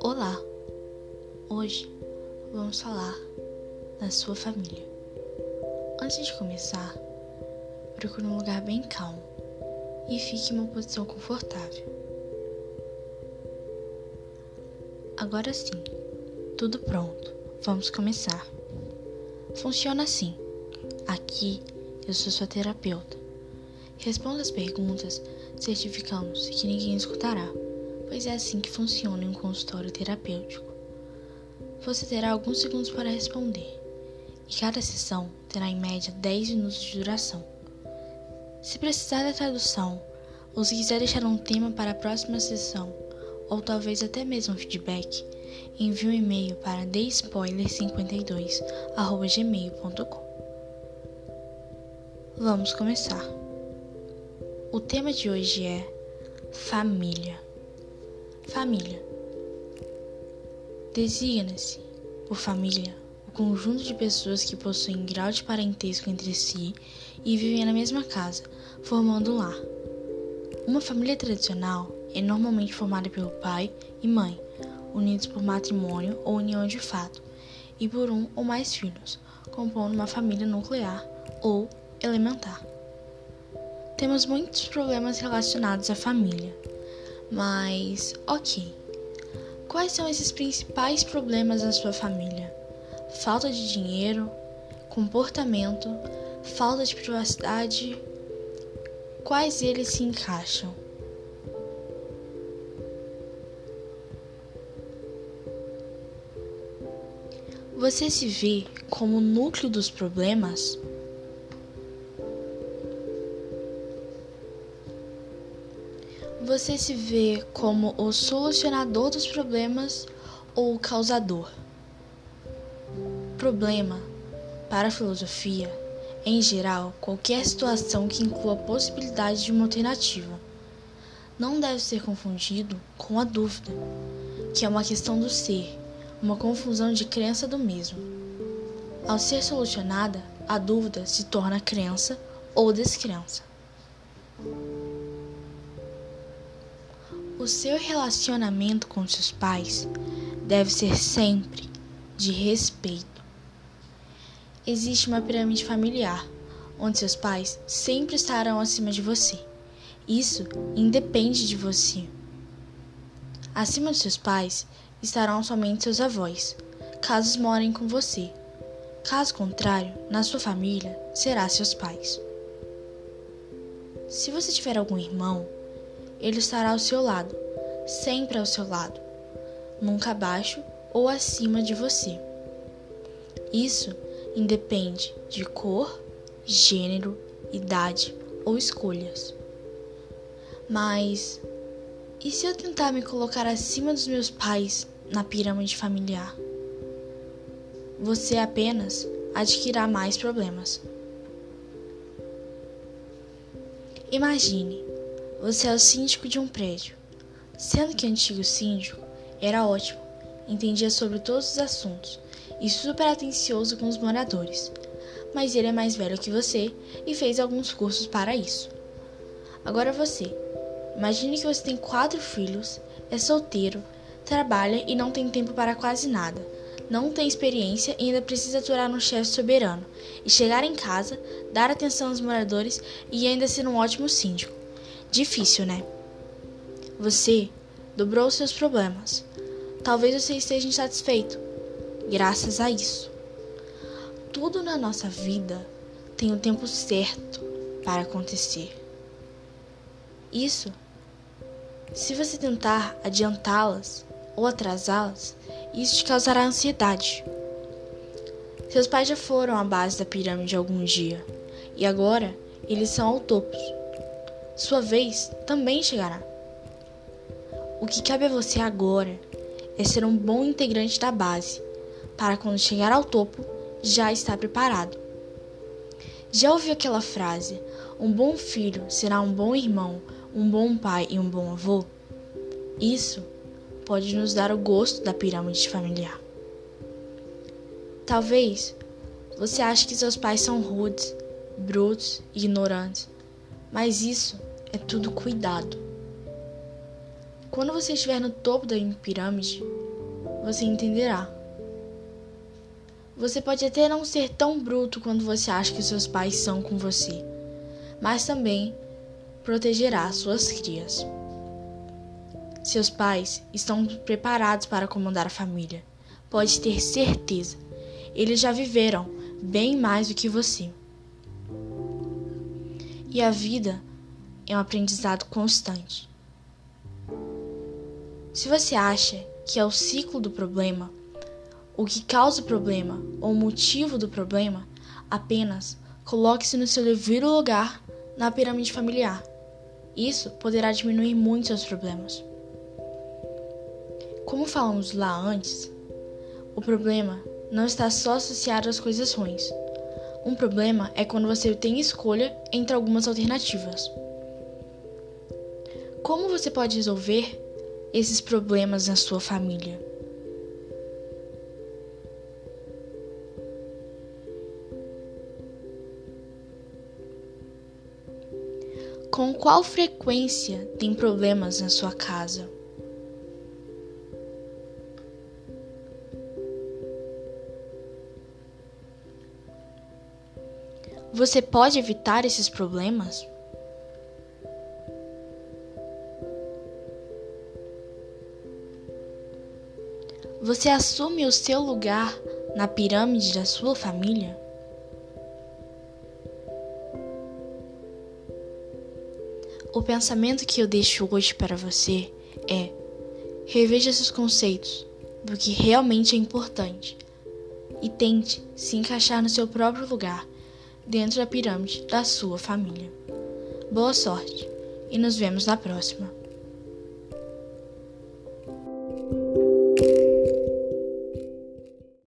Olá! Hoje vamos falar da sua família. Antes de começar, procure um lugar bem calmo e fique em uma posição confortável. Agora sim, tudo pronto, vamos começar. Funciona assim: aqui eu sou sua terapeuta. Responda as perguntas, certificando-se que ninguém escutará, pois é assim que funciona em um consultório terapêutico. Você terá alguns segundos para responder, e cada sessão terá em média 10 minutos de duração. Se precisar da tradução, ou se quiser deixar um tema para a próxima sessão, ou talvez até mesmo feedback, envie um e-mail para thespoiler52@gmail.com. Vamos começar. O tema de hoje é família. Família. Designa-se por família o conjunto de pessoas que possuem grau de parentesco entre si e vivem na mesma casa, formando um lar. Uma família tradicional é normalmente formada pelo pai e mãe, unidos por matrimônio ou união de fato, e por um ou mais filhos, compondo uma família nuclear ou elementar. Temos muitos problemas relacionados à família, mas ok. Quais são esses principais problemas da sua família? Falta de dinheiro, comportamento, falta de privacidade. Quais eles se encaixam? Você se vê como o núcleo dos problemas? Você se vê como o solucionador dos problemas ou o causador? Problema, para a filosofia, é em geral qualquer situação que inclua a possibilidade de uma alternativa. Não deve ser confundido com a dúvida, que é uma questão do ser uma confusão de crença do mesmo. Ao ser solucionada, a dúvida se torna crença ou descrença. O seu relacionamento com seus pais deve ser sempre de respeito. Existe uma pirâmide familiar, onde seus pais sempre estarão acima de você. Isso independe de você. Acima de seus pais estarão somente seus avós, caso morem com você. Caso contrário, na sua família, será seus pais. Se você tiver algum irmão, ele estará ao seu lado, sempre ao seu lado, nunca abaixo ou acima de você. Isso independe de cor, gênero, idade ou escolhas. Mas e se eu tentar me colocar acima dos meus pais na pirâmide familiar? Você apenas adquirirá mais problemas. Imagine, você é o síndico de um prédio. Sendo que o antigo síndico era ótimo, entendia sobre todos os assuntos e super atencioso com os moradores. Mas ele é mais velho que você e fez alguns cursos para isso. Agora você Imagine que você tem quatro filhos, é solteiro, trabalha e não tem tempo para quase nada. Não tem experiência e ainda precisa aturar um chefe soberano. E chegar em casa, dar atenção aos moradores e ainda ser um ótimo síndico. Difícil, né? Você dobrou seus problemas. Talvez você esteja insatisfeito. Graças a isso. Tudo na nossa vida tem o tempo certo para acontecer. Isso se você tentar adiantá-las ou atrasá-las, isso te causará ansiedade. Seus pais já foram à base da pirâmide algum dia e agora eles são ao topo. Sua vez também chegará. O que cabe a você agora é ser um bom integrante da base, para quando chegar ao topo já estar preparado. Já ouviu aquela frase: um bom filho será um bom irmão, um bom pai e um bom avô, isso pode nos dar o gosto da pirâmide familiar. Talvez você ache que seus pais são rudes, brutos e ignorantes, mas isso é tudo cuidado. Quando você estiver no topo da pirâmide, você entenderá. Você pode até não ser tão bruto quanto você acha que seus pais são com você, mas também protegerá suas crias. Seus pais estão preparados para comandar a família. Pode ter certeza. Eles já viveram bem mais do que você. E a vida é um aprendizado constante. Se você acha que é o ciclo do problema, o que causa o problema ou o motivo do problema, apenas coloque-se no seu devido lugar na pirâmide familiar. Isso poderá diminuir muito seus problemas. Como falamos lá antes, o problema não está só associado às coisas ruins. Um problema é quando você tem escolha entre algumas alternativas. Como você pode resolver esses problemas na sua família? Com qual frequência tem problemas na sua casa? Você pode evitar esses problemas? Você assume o seu lugar na pirâmide da sua família? O pensamento que eu deixo hoje para você é: reveja seus conceitos do que realmente é importante e tente se encaixar no seu próprio lugar dentro da pirâmide da sua família. Boa sorte e nos vemos na próxima.